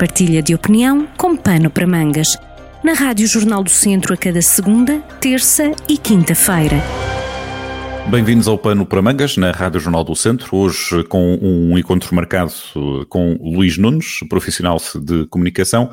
partilha de opinião com pano para mangas. Na Rádio Jornal do Centro a cada segunda, terça e quinta-feira. Bem-vindos ao Pano para Mangas, na Rádio Jornal do Centro, hoje com um encontro marcado com Luís Nunes, profissional de comunicação,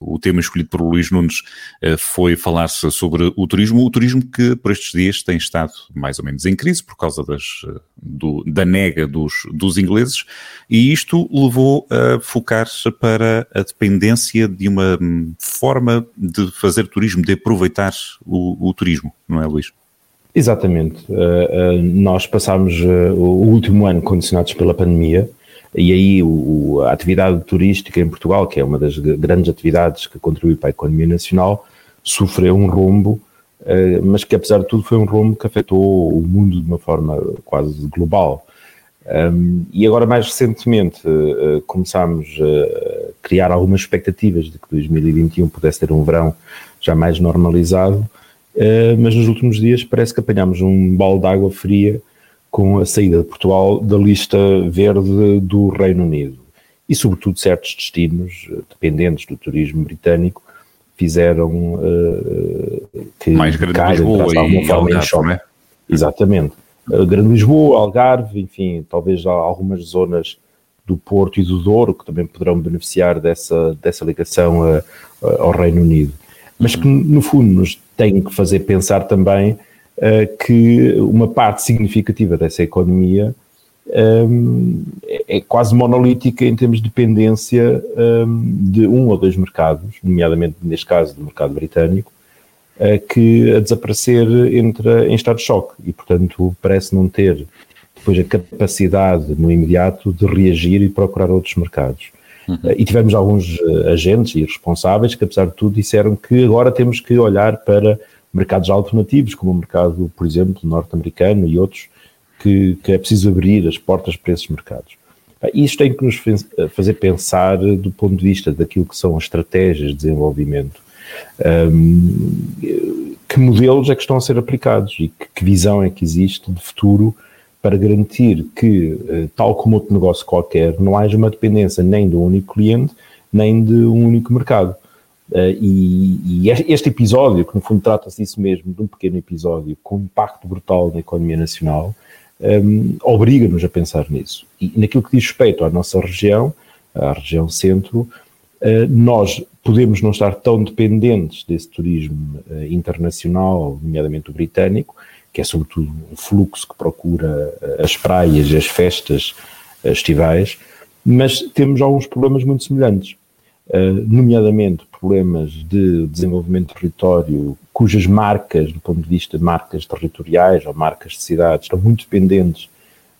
o tema escolhido por Luís Nunes eh, foi falar-se sobre o turismo, o turismo que por estes dias tem estado mais ou menos em crise por causa das, eh, do, da nega dos, dos ingleses, e isto levou a focar-se para a dependência de uma hum, forma de fazer turismo, de aproveitar o, o turismo, não é, Luís? Exatamente. Uh, uh, nós passámos uh, o último ano condicionados pela pandemia e aí o, a atividade turística em Portugal, que é uma das grandes atividades que contribui para a economia nacional, sofreu um rombo, eh, mas que apesar de tudo foi um rombo que afetou o mundo de uma forma quase global. e agora mais recentemente eh, começámos a criar algumas expectativas de que 2021 pudesse ter um verão já mais normalizado, eh, mas nos últimos dias parece que apanhámos um balde de água fria com a saída de Portugal da lista verde do Reino Unido. E, sobretudo, certos destinos eh, dependentes do turismo britânico fizeram uh, que mais grande Lisboa e Algarve, não é? Exatamente. Uh, grande Lisboa, Algarve, enfim, talvez algumas zonas do Porto e do Douro que também poderão beneficiar dessa, dessa ligação a, a, ao Reino Unido. Mas que, no fundo, nos tem que fazer pensar também que uma parte significativa dessa economia um, é, é quase monolítica em termos de dependência um, de um ou dois mercados, nomeadamente neste caso do mercado britânico, uh, que a desaparecer entra em estado de choque e, portanto, parece não ter depois a capacidade no imediato de reagir e procurar outros mercados. Uhum. Uh, e tivemos alguns uh, agentes e responsáveis que, apesar de tudo, disseram que agora temos que olhar para mercados alternativos, como o mercado, por exemplo, norte-americano e outros, que, que, é preciso abrir as portas para esses mercados. Isto tem que nos fazer pensar do ponto de vista daquilo que são as estratégias de desenvolvimento. Um, que modelos é que estão a ser aplicados e que, que visão é que existe de futuro para garantir que, eh, tal como outro negócio qualquer, não haja uma dependência nem de um único cliente, nem de um único mercado. Uh, e, e, este episódio, que no fundo trata-se disso mesmo, de um pequeno episódio com impacto brutal na economia nacional, um, ehm, obriga-nos a pensar nisso. E naquilo que diz respeito à nossa região, à região centro, uh, nós podemos não estar tão dependentes desse turismo uh, internacional, nomeadamente o britânico, que é sobretudo um fluxo que procura as praias as festas estivais, mas temos alguns problemas muito semelhantes. Nomeadamente problemas de desenvolvimento de território cujas marcas, do ponto de vista de marcas territoriais ou marcas de cidades, estão muito dependentes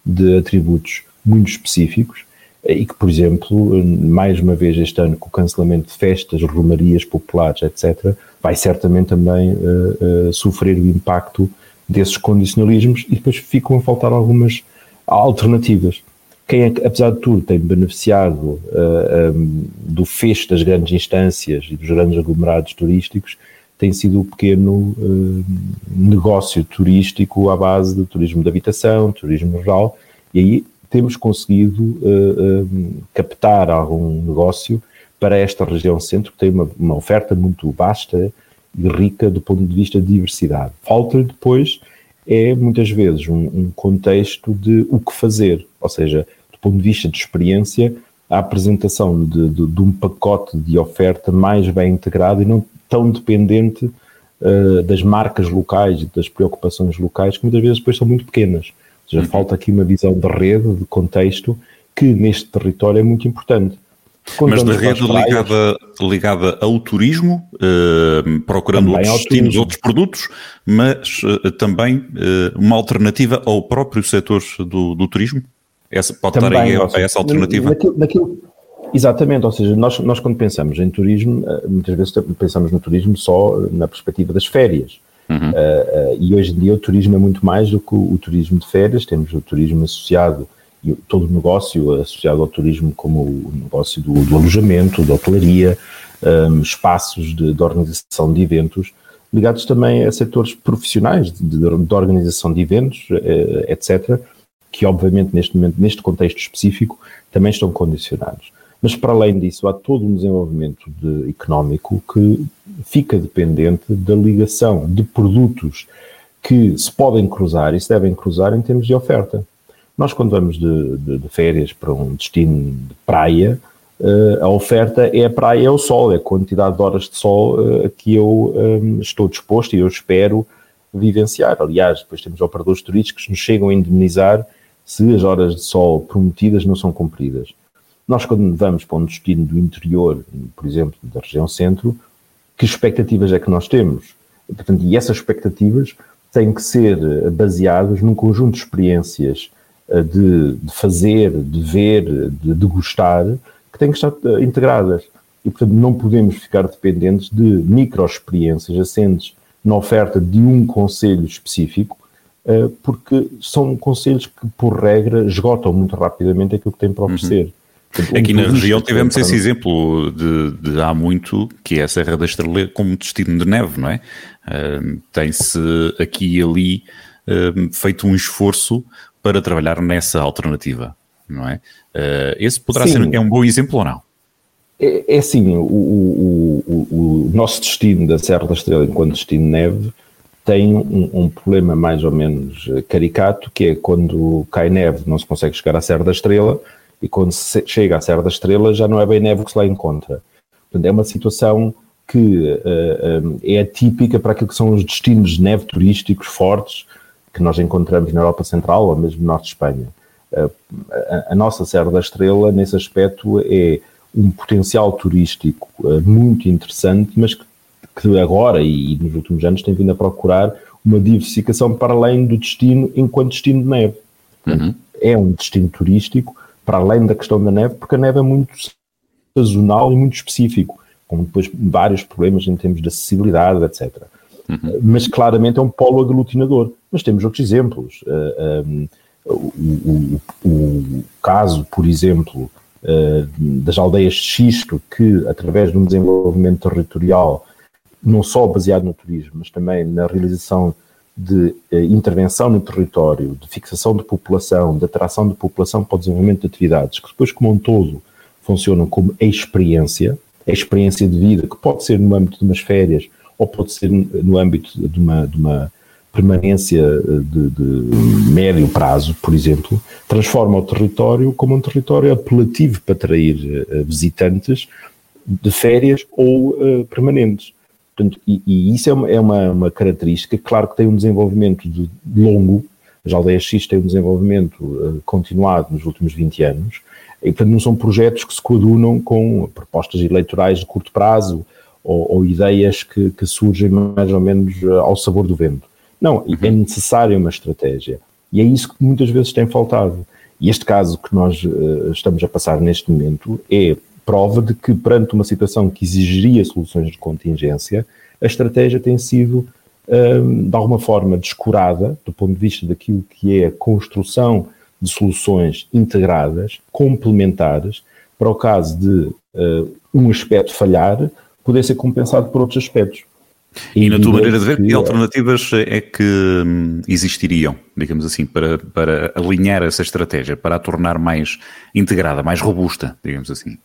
de atributos muito específicos e que, por exemplo, mais uma vez este ano, com o cancelamento de festas, romarias populares, etc., vai certamente também uh, uh, sofrer o impacto desses condicionalismos e depois ficam a faltar algumas alternativas quem é apesar de tudo, tem beneficiado uh, eh, um, ehm, do fecho das grandes instâncias e dos grandes aglomerados turísticos tem sido o pequeno uh, negócio turístico à base do turismo de habitação, turismo rural, e aí temos conseguido uh, captar algum negócio para esta região centro, que tem uma, uma oferta muito vasta e rica do ponto de vista de diversidade. Falta depois é muitas vezes um, um contexto de o que fazer, ou seja, do ponto de vista de experiência, a apresentação de, de, de um pacote de oferta mais bem integrado e não tão dependente uh, das marcas locais e das preocupações locais, que muitas vezes depois são muito pequenas. Ou seja, uhum. falta aqui uma visão de rede, de contexto, que neste território é muito importante. Mas da rede ligada, ligada ao turismo, uh, procurando outros destinos, outros produtos, mas uh, também uma alternativa ao próprio setor do, do turismo? Essa, pode Também, estar aí a, essa alternativa? Naquilo, naquilo, exatamente, ou seja, nós, nós quando pensamos em turismo, eh, muitas vezes pensamos no turismo só eh, na perspectiva das férias. Uhum. Uh, uh, e hoje em dia o turismo é muito mais do que o, o, turismo de férias, temos o turismo associado todo o negócio associado ao turismo como o negócio do, do alojamento, da hotelaria, um, espaços de, de, organização de eventos, ligados também a setores profissionais de, de, organização de eventos, uh, etc., que obviamente neste momento, neste contexto específico, também estão condicionados. Mas para além disso, há todo um desenvolvimento de, económico que fica dependente da ligação de produtos que se podem cruzar e se devem cruzar em termos de oferta. Nós, quando vamos de, de, de férias para um destino de praia, uh, a oferta é a praia, é o sol, é a quantidade de horas de sol uh, que eu um, estou disposto e eu espero vivenciar. Aliás, depois temos operadores turísticos que nos chegam a indemnizar se as horas de sol prometidas não são cumpridas. Nós, quando vamos para um destino do interior, por exemplo, da região centro, que expectativas é que nós temos? Portanto, e essas expectativas têm que ser baseadas num conjunto de experiências eh, de, de fazer, de ver, de degustar, que têm que estar eh, integradas. E, portanto, não podemos ficar dependentes de micro-experiências assentes na oferta de um conselho específico, eh, porque são conselhos que, por regra, esgotam muito rapidamente aquilo que têm para uhum. oferecer. Uhum. Aqui na região tivemos esse exemplo de, de, há muito, que é a Serra da Estrela como destino de neve, não é? Uh, Tem-se aqui e ali uh, feito um esforço para trabalhar nessa alternativa, não é? Uh, esse poderá Sim. ser é um bom exemplo ou não? É, é assim, o, o, o, o, nosso destino da Serra da Estrela enquanto destino de neve tem um, um, problema mais ou menos caricato, que é quando cai neve não se consegue chegar à Serra da Estrela, e quando se chega à Serra da Estrela já não é bem neve que se lá encontra. Portanto, é uma situação que uh, uh, é atípica para aquilo que são os destinos de neve turísticos fortes que nós encontramos na Europa Central ou mesmo no Norte de Espanha. Uh, a, a, nossa Serra da Estrela, nesse aspecto, é um potencial turístico muito interessante, mas que, que agora e, e nos últimos anos tem vindo a procurar uma diversificação para além do destino enquanto destino de neve. Uhum. É um destino turístico, para além da questão da neve, porque a neve é muito sazonal e muito específico, com depois vários problemas em termos de acessibilidade, etc. Uhum. Mas claramente é um polo aglutinador. Mas temos outros exemplos. Um, o, o, o, caso, por exemplo, uh, das aldeias de xisto, que através de um desenvolvimento territorial, não só baseado no turismo, mas também na realização de eh, intervenção no território, de fixação de população, de atração de população para o desenvolvimento de atividades, que depois, como um todo, funcionam como experiência, a experiência de vida, que pode ser no âmbito de umas férias ou pode ser no âmbito de uma, de uma permanência eh, de, de, médio prazo, por exemplo, transforma o território como um território apelativo para atrair uh, visitantes de férias ou uh, permanentes. Portanto, e, e, isso é, uma, é uma, uma, característica, claro que tem um desenvolvimento de longo, as aldeias X têm um desenvolvimento uh, continuado nos últimos 20 anos, e portanto não são projetos que se coadunam com propostas eleitorais de curto prazo ou, ou ideias que, que, surgem mais ou menos uh, ao sabor do vento. Não, uhum. é necessária uma estratégia. E é isso que muitas vezes tem faltado. E este caso que nós uh, estamos a passar neste momento é prova de que, perante uma situação que exigiria soluções de contingência, a estratégia tem sido, hum, de alguma forma, descurada do ponto de vista daquilo que é a construção de soluções integradas, complementares, para o caso de uh, um aspecto falhar, poder ser compensado por outros aspectos. E, e na tua maneira de ver, que alternativas é que hum, existiriam, digamos assim, para, para alinhar essa estratégia, para a tornar mais integrada, mais robusta, digamos assim?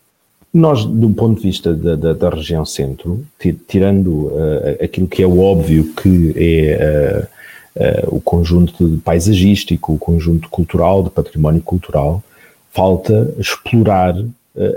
Nós, do ponto de vista da, da, da região centro, tirando uh, aquilo que é o óbvio que é uh, uh, o conjunto paisagístico, o conjunto cultural, de património cultural, falta explorar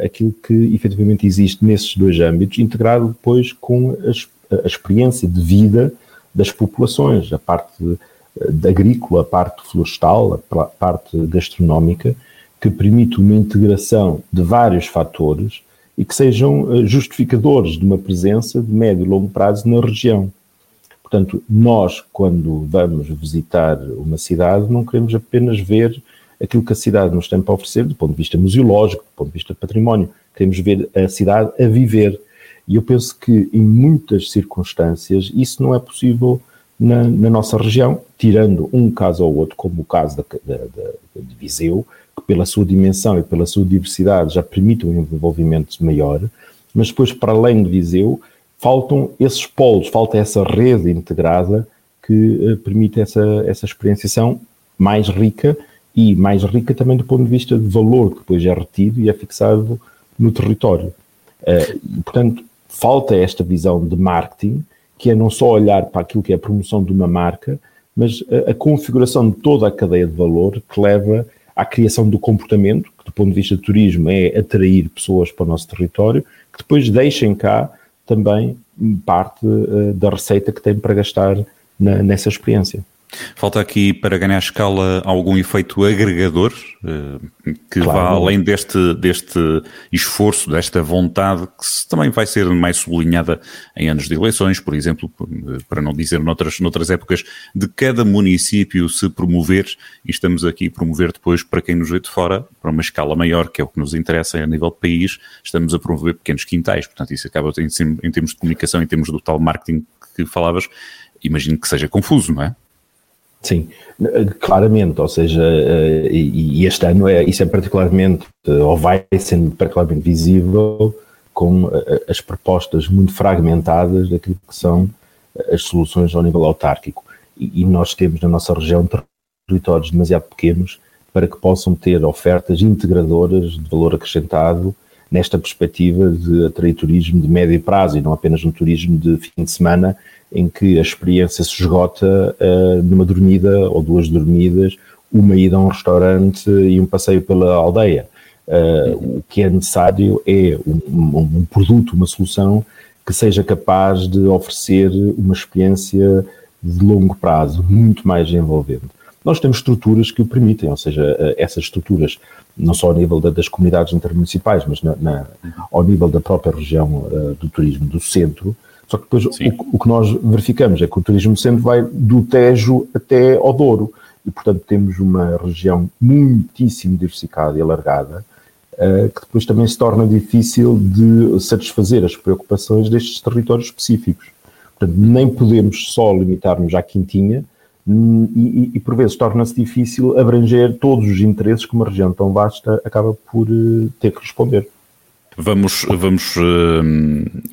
aquilo que efetivamente existe nesses dois âmbitos, integrado depois com a, a experiência de vida das populações, a parte de, agrícola, a parte florestal, a parte gastronómica, que permite uma integração de vários fatores e que sejam eh, justificadores de uma presença de médio e longo prazo na região. Portanto, nós, quando vamos visitar uma cidade, não queremos apenas ver aquilo que a cidade nos tem para oferecer do ponto de vista museológico, do ponto de vista de património. Queremos ver a cidade a viver. E eu penso que, em muitas circunstâncias, isso não é possível na, na nossa região, tirando um caso ou outro, como o caso da, da, da de Viseu, que pela sua dimensão e pela sua diversidade já permite um envolvimento maior, mas depois, para além de Viseu, faltam esses polos, falta essa rede integrada que uh, permite essa, essa experienciação mais rica e mais rica também do ponto de vista de valor que depois é retido e é fixado no território. Uh, portanto, falta esta visão de marketing, que é não só olhar para aquilo que é a promoção de uma marca, mas a, a configuração de toda a cadeia de valor que leva à criação do comportamento, que do ponto de vista de turismo é atrair pessoas para o nosso território, que depois deixem cá também parte uh, da receita que tem para gastar na, nessa experiência. Falta aqui, para ganhar escala, algum efeito agregador eh, que claro. vá além deste, deste esforço, desta vontade, que também vai ser mais sublinhada em anos de eleições, por exemplo, para não dizer noutras, noutras épocas, de cada município se promover, e estamos aqui a promover depois para quem nos vê de fora, para uma escala maior, que é o que nos interessa a nível de país, estamos a promover pequenos quintais, portanto isso acaba em, em termos de comunicação, em termos do tal marketing que falavas, imagino que seja confuso, não é? Sim, claramente, ou seja, eh, e este ano é, isso é particularmente, eh, ou vai sendo particularmente visível com eh, as propostas muito fragmentadas daquilo que são as soluções ao nível autárquico. E nós temos na nossa região territórios demasiado pequenos para que possam ter ofertas integradoras de valor acrescentado nesta perspectiva de atrair turismo de médio prazo e não apenas um turismo de fim de semana em que a experiência se esgota uh, numa dormida ou duas dormidas, uma ida a um restaurante e um passeio pela aldeia. Uh, o que é necessário é um, um, um, produto, uma solução que seja capaz de oferecer uma experiência de longo prazo, muito mais envolvente. Nós temos estruturas que o permitem, ou seja, eh, essas estruturas, não só ao nível da, das comunidades intermunicipais, mas na, na, ao nível da própria região uh, do turismo do centro, só que depois o, o, que nós verificamos é que o turismo centro vai do Tejo até ao Douro e, portanto, temos uma região muitíssimo diversificada e alargada uh, que depois também se torna difícil de satisfazer as preocupações destes territórios específicos. Portanto, nem podemos só limitar-nos à Quintinha e, e, por vezes torna-se difícil abranger todos os interesses que uma região tão vasta acaba por uh, ter que responder. Vamos, vamos uh,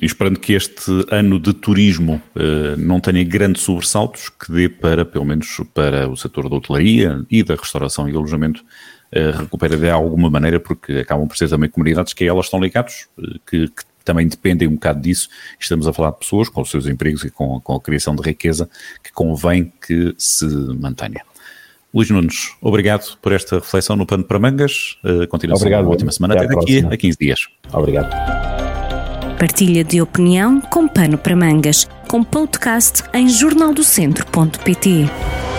esperando que este ano de turismo uh, não tenha grandes sobressaltos, que dê para, pelo menos para o setor da hotelaria e da restauração e alojamento, uh, recupere de alguma maneira, porque acabam por ser também comunidades que a elas estão ligados, que, que, também dependem um bocado disso. Estamos a falar de pessoas com os seus empregos e com, com a criação de riqueza que convém que se mantenha. Luís Nunes, obrigado por esta reflexão no Pano para Mangas. Uh, continuação obrigado, uma ótima semana. Até, até daqui próxima. a 15 dias. Obrigado. Partilha de opinião com Pano para Mangas, com podcast em jornaldocentro.pt.